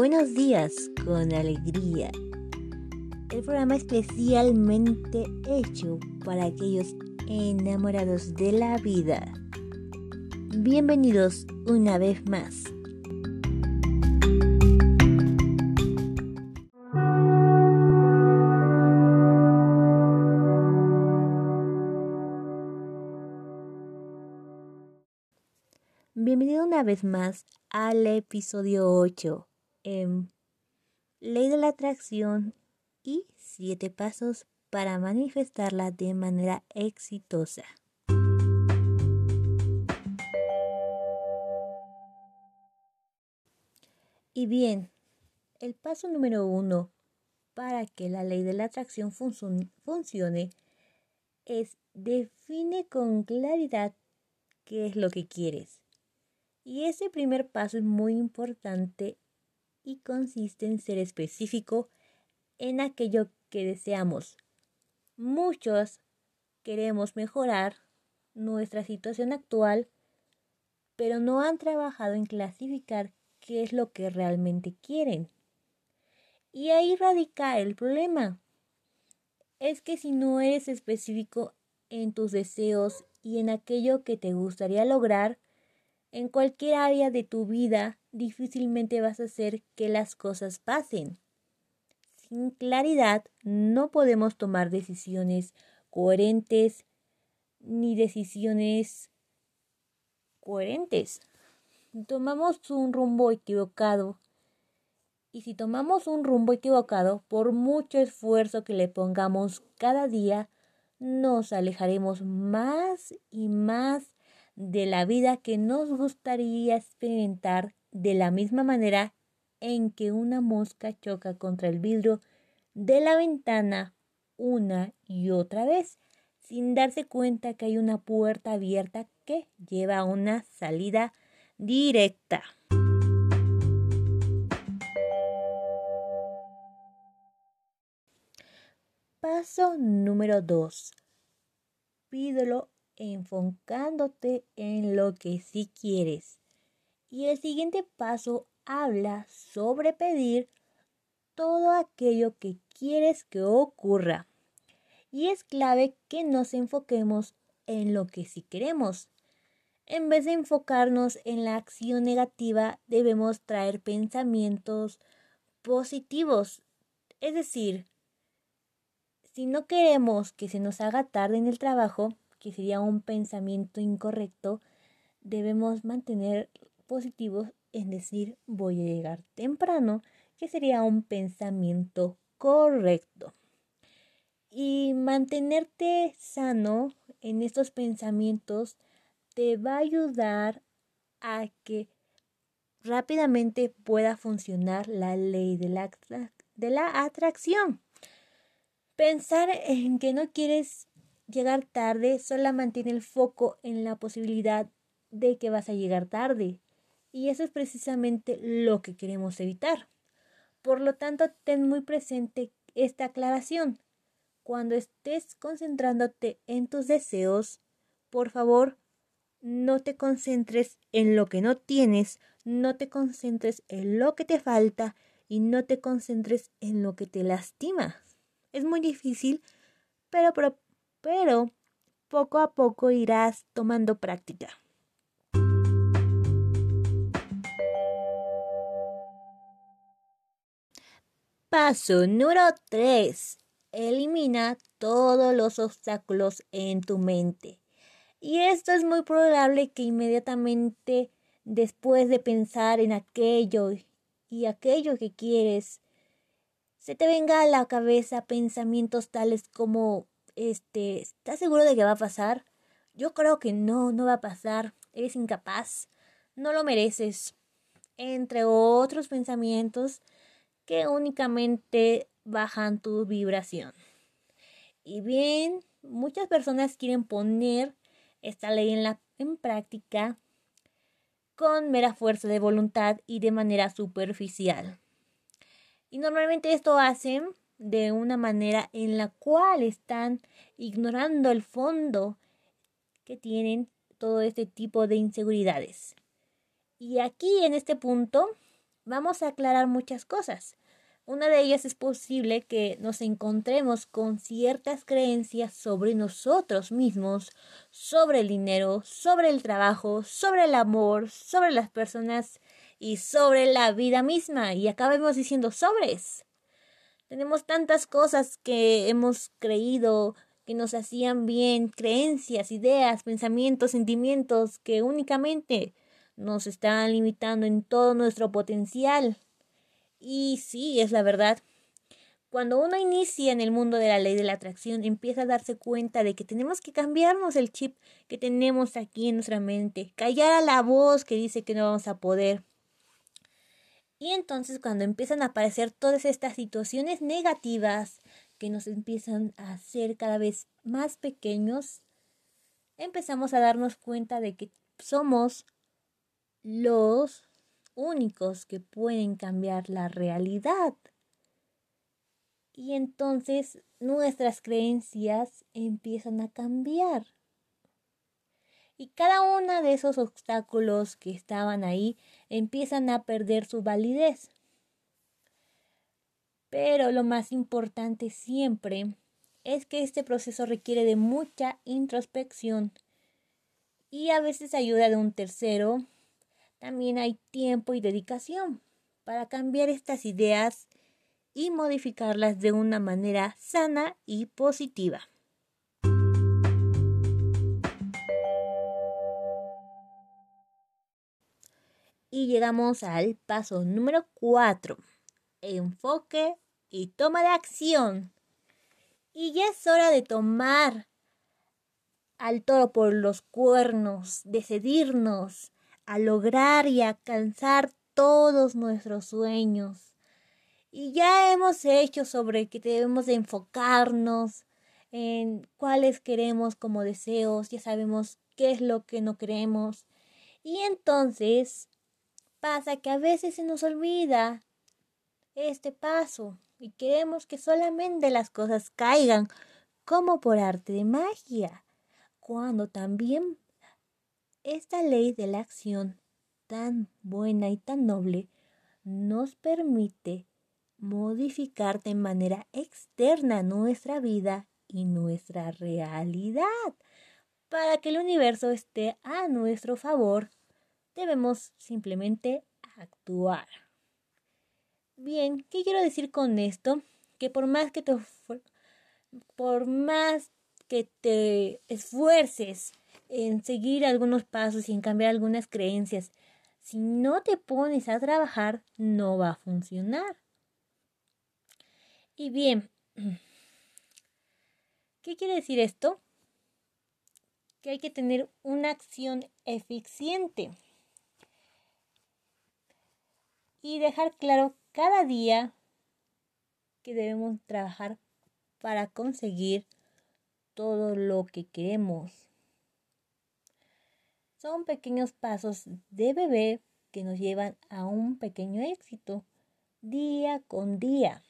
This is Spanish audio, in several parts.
Buenos días con alegría. El programa especialmente hecho para aquellos enamorados de la vida. Bienvenidos una vez más. Bienvenido una vez más al episodio 8 en Ley de la Atracción y 7 pasos para manifestarla de manera exitosa. Y bien, el paso número uno para que la ley de la atracción funcione es define con claridad qué es lo que quieres. Y ese primer paso es muy importante y consiste en ser específico en aquello que deseamos. Muchos queremos mejorar nuestra situación actual, pero no han trabajado en clasificar qué es lo que realmente quieren. Y ahí radica el problema. Es que si no eres específico en tus deseos y en aquello que te gustaría lograr, en cualquier área de tu vida difícilmente vas a hacer que las cosas pasen. Sin claridad no podemos tomar decisiones coherentes ni decisiones coherentes. Tomamos un rumbo equivocado y si tomamos un rumbo equivocado, por mucho esfuerzo que le pongamos cada día, nos alejaremos más y más de la vida que nos gustaría experimentar de la misma manera en que una mosca choca contra el vidrio de la ventana una y otra vez, sin darse cuenta que hay una puerta abierta que lleva a una salida directa. Paso número 2. Pídelo enfocándote en lo que sí quieres. Y el siguiente paso habla sobre pedir todo aquello que quieres que ocurra. Y es clave que nos enfoquemos en lo que sí queremos. En vez de enfocarnos en la acción negativa, debemos traer pensamientos positivos. Es decir, si no queremos que se nos haga tarde en el trabajo, que sería un pensamiento incorrecto, debemos mantener positivos, en decir voy a llegar temprano, que sería un pensamiento correcto. Y mantenerte sano en estos pensamientos te va a ayudar a que rápidamente pueda funcionar la ley de la, de la atracción. Pensar en que no quieres llegar tarde solo mantiene el foco en la posibilidad de que vas a llegar tarde. Y eso es precisamente lo que queremos evitar. Por lo tanto, ten muy presente esta aclaración. Cuando estés concentrándote en tus deseos, por favor, no te concentres en lo que no tienes, no te concentres en lo que te falta y no te concentres en lo que te lastima. Es muy difícil, pero, pero pero poco a poco irás tomando práctica. Paso número 3. Elimina todos los obstáculos en tu mente. Y esto es muy probable que inmediatamente después de pensar en aquello y aquello que quieres, se te venga a la cabeza pensamientos tales como este, ¿estás seguro de que va a pasar? Yo creo que no, no va a pasar. Eres incapaz. No lo mereces. Entre otros pensamientos que únicamente bajan tu vibración. Y bien, muchas personas quieren poner esta ley en, la, en práctica con mera fuerza de voluntad y de manera superficial. Y normalmente esto hacen de una manera en la cual están ignorando el fondo que tienen todo este tipo de inseguridades. Y aquí en este punto vamos a aclarar muchas cosas. Una de ellas es posible que nos encontremos con ciertas creencias sobre nosotros mismos, sobre el dinero, sobre el trabajo, sobre el amor, sobre las personas y sobre la vida misma. Y acabemos diciendo sobres. Tenemos tantas cosas que hemos creído que nos hacían bien, creencias, ideas, pensamientos, sentimientos que únicamente nos están limitando en todo nuestro potencial. Y sí, es la verdad. Cuando uno inicia en el mundo de la ley de la atracción, empieza a darse cuenta de que tenemos que cambiarnos el chip que tenemos aquí en nuestra mente, callar a la voz que dice que no vamos a poder. Y entonces cuando empiezan a aparecer todas estas situaciones negativas que nos empiezan a hacer cada vez más pequeños, empezamos a darnos cuenta de que somos los únicos que pueden cambiar la realidad. Y entonces nuestras creencias empiezan a cambiar. Y cada uno de esos obstáculos que estaban ahí empiezan a perder su validez. Pero lo más importante siempre es que este proceso requiere de mucha introspección y a veces ayuda de un tercero también hay tiempo y dedicación para cambiar estas ideas y modificarlas de una manera sana y positiva. Y llegamos al paso número 4. Enfoque y toma de acción. Y ya es hora de tomar al toro por los cuernos, decidirnos a lograr y alcanzar todos nuestros sueños. Y ya hemos hecho sobre que debemos de enfocarnos en cuáles queremos como deseos, ya sabemos qué es lo que no queremos. Y entonces pasa que a veces se nos olvida este paso y queremos que solamente las cosas caigan como por arte de magia, cuando también esta ley de la acción tan buena y tan noble nos permite modificar de manera externa nuestra vida y nuestra realidad. Para que el universo esté a nuestro favor, debemos simplemente actuar. Bien, ¿qué quiero decir con esto? Que por más que te, por más que te esfuerces en seguir algunos pasos y en cambiar algunas creencias. Si no te pones a trabajar, no va a funcionar. Y bien, ¿qué quiere decir esto? Que hay que tener una acción eficiente y dejar claro cada día que debemos trabajar para conseguir todo lo que queremos. Son pequeños pasos de bebé que nos llevan a un pequeño éxito día con día.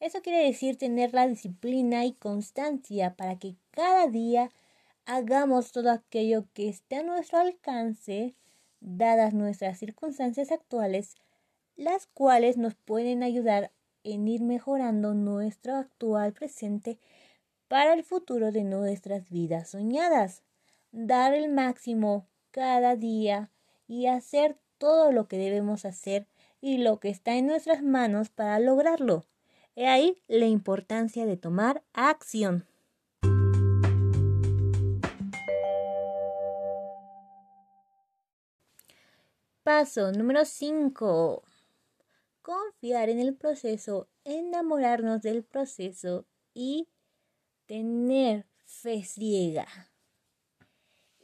Eso quiere decir tener la disciplina y constancia para que cada día hagamos todo aquello que esté a nuestro alcance, dadas nuestras circunstancias actuales, las cuales nos pueden ayudar en ir mejorando nuestro actual presente para el futuro de nuestras vidas soñadas dar el máximo cada día y hacer todo lo que debemos hacer y lo que está en nuestras manos para lograrlo. He ahí la importancia de tomar acción. Paso número 5. Confiar en el proceso, enamorarnos del proceso y tener fe ciega.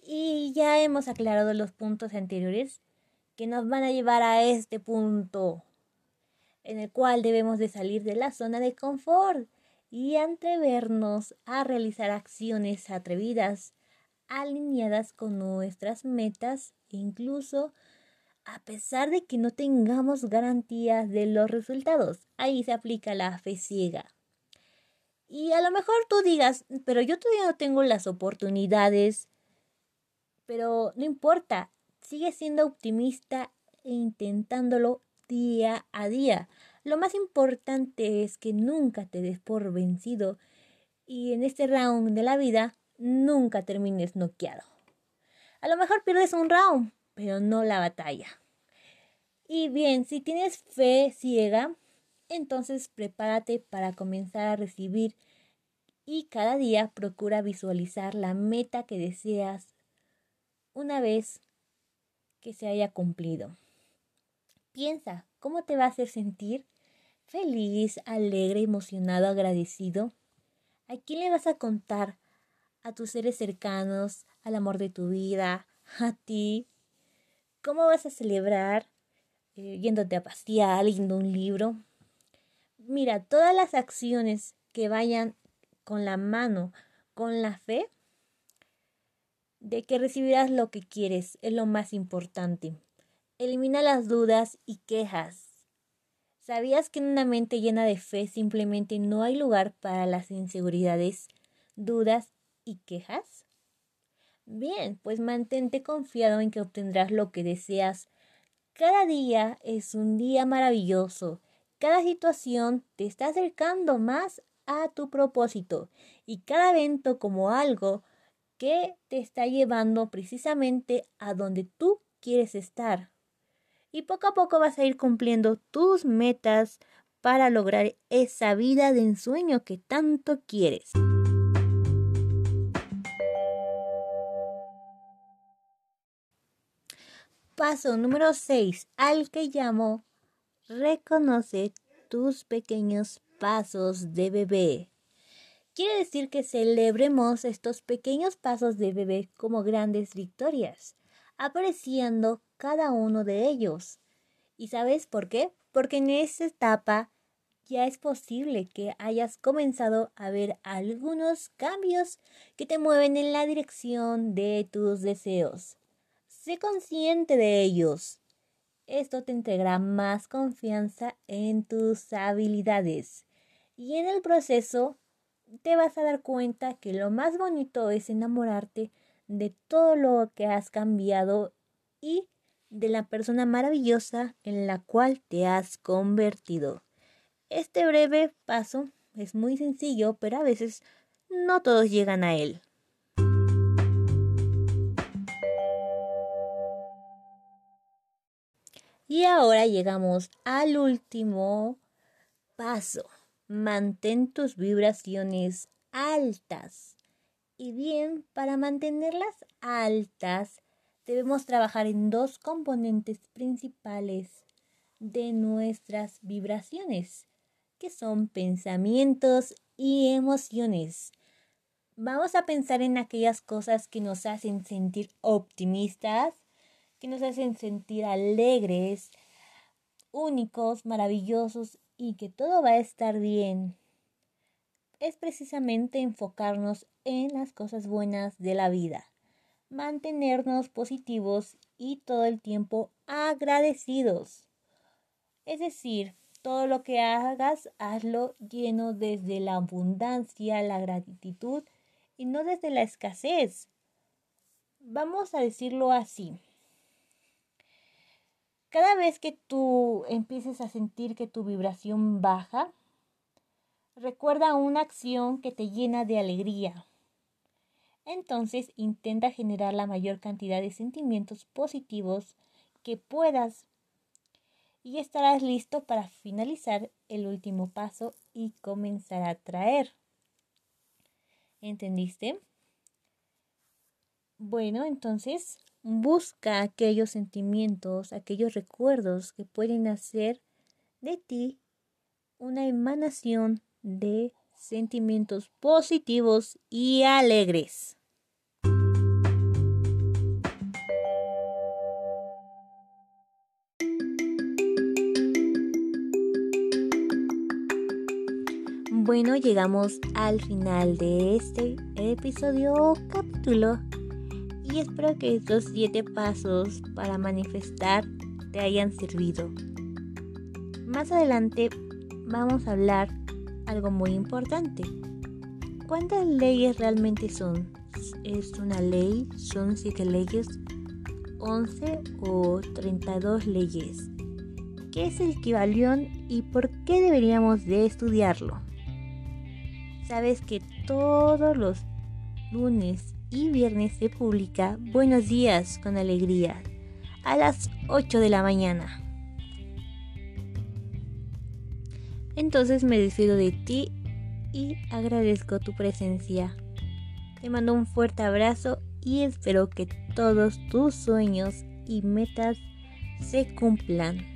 Y ya hemos aclarado los puntos anteriores que nos van a llevar a este punto en el cual debemos de salir de la zona de confort y atrevernos a realizar acciones atrevidas, alineadas con nuestras metas, incluso a pesar de que no tengamos garantías de los resultados. Ahí se aplica la fe ciega. Y a lo mejor tú digas, pero yo todavía no tengo las oportunidades pero no importa, sigue siendo optimista e intentándolo día a día. Lo más importante es que nunca te des por vencido y en este round de la vida nunca termines noqueado. A lo mejor pierdes un round, pero no la batalla. Y bien, si tienes fe ciega, entonces prepárate para comenzar a recibir y cada día procura visualizar la meta que deseas una vez que se haya cumplido. Piensa, ¿cómo te va a hacer sentir? ¿Feliz, alegre, emocionado, agradecido? ¿A quién le vas a contar? ¿A tus seres cercanos? ¿Al amor de tu vida? ¿A ti? ¿Cómo vas a celebrar? Eh, yéndote a pasear, leyendo un libro. Mira, todas las acciones que vayan con la mano, con la fe, de que recibirás lo que quieres, es lo más importante. Elimina las dudas y quejas. ¿Sabías que en una mente llena de fe simplemente no hay lugar para las inseguridades, dudas y quejas? Bien, pues mantente confiado en que obtendrás lo que deseas. Cada día es un día maravilloso. Cada situación te está acercando más a tu propósito y cada evento como algo que te está llevando precisamente a donde tú quieres estar. Y poco a poco vas a ir cumpliendo tus metas para lograr esa vida de ensueño que tanto quieres. Paso número 6, al que llamo reconoce tus pequeños pasos de bebé. Quiere decir que celebremos estos pequeños pasos de bebé como grandes victorias, apreciando cada uno de ellos. ¿Y sabes por qué? Porque en esta etapa ya es posible que hayas comenzado a ver algunos cambios que te mueven en la dirección de tus deseos. Sé consciente de ellos esto te entregará más confianza en tus habilidades y en el proceso te vas a dar cuenta que lo más bonito es enamorarte de todo lo que has cambiado y de la persona maravillosa en la cual te has convertido. Este breve paso es muy sencillo, pero a veces no todos llegan a él. Y ahora llegamos al último paso. Mantén tus vibraciones altas. Y bien, para mantenerlas altas, debemos trabajar en dos componentes principales de nuestras vibraciones, que son pensamientos y emociones. Vamos a pensar en aquellas cosas que nos hacen sentir optimistas, que nos hacen sentir alegres, únicos, maravillosos y que todo va a estar bien. Es precisamente enfocarnos en las cosas buenas de la vida, mantenernos positivos y todo el tiempo agradecidos. Es decir, todo lo que hagas, hazlo lleno desde la abundancia, la gratitud y no desde la escasez. Vamos a decirlo así. Cada vez que tú empieces a sentir que tu vibración baja, recuerda una acción que te llena de alegría. Entonces intenta generar la mayor cantidad de sentimientos positivos que puedas y estarás listo para finalizar el último paso y comenzar a traer. ¿Entendiste? Bueno, entonces Busca aquellos sentimientos, aquellos recuerdos que pueden hacer de ti una emanación de sentimientos positivos y alegres. Bueno, llegamos al final de este episodio capítulo y espero que estos siete pasos para manifestar te hayan servido. Más adelante vamos a hablar algo muy importante. ¿Cuántas leyes realmente son? ¿Es una ley? ¿Son siete leyes? ¿11 o 32 leyes? ¿Qué es el Kibalión y por qué deberíamos de estudiarlo? Sabes que todos los lunes y viernes se publica Buenos días con alegría a las 8 de la mañana. Entonces me despido de ti y agradezco tu presencia. Te mando un fuerte abrazo y espero que todos tus sueños y metas se cumplan.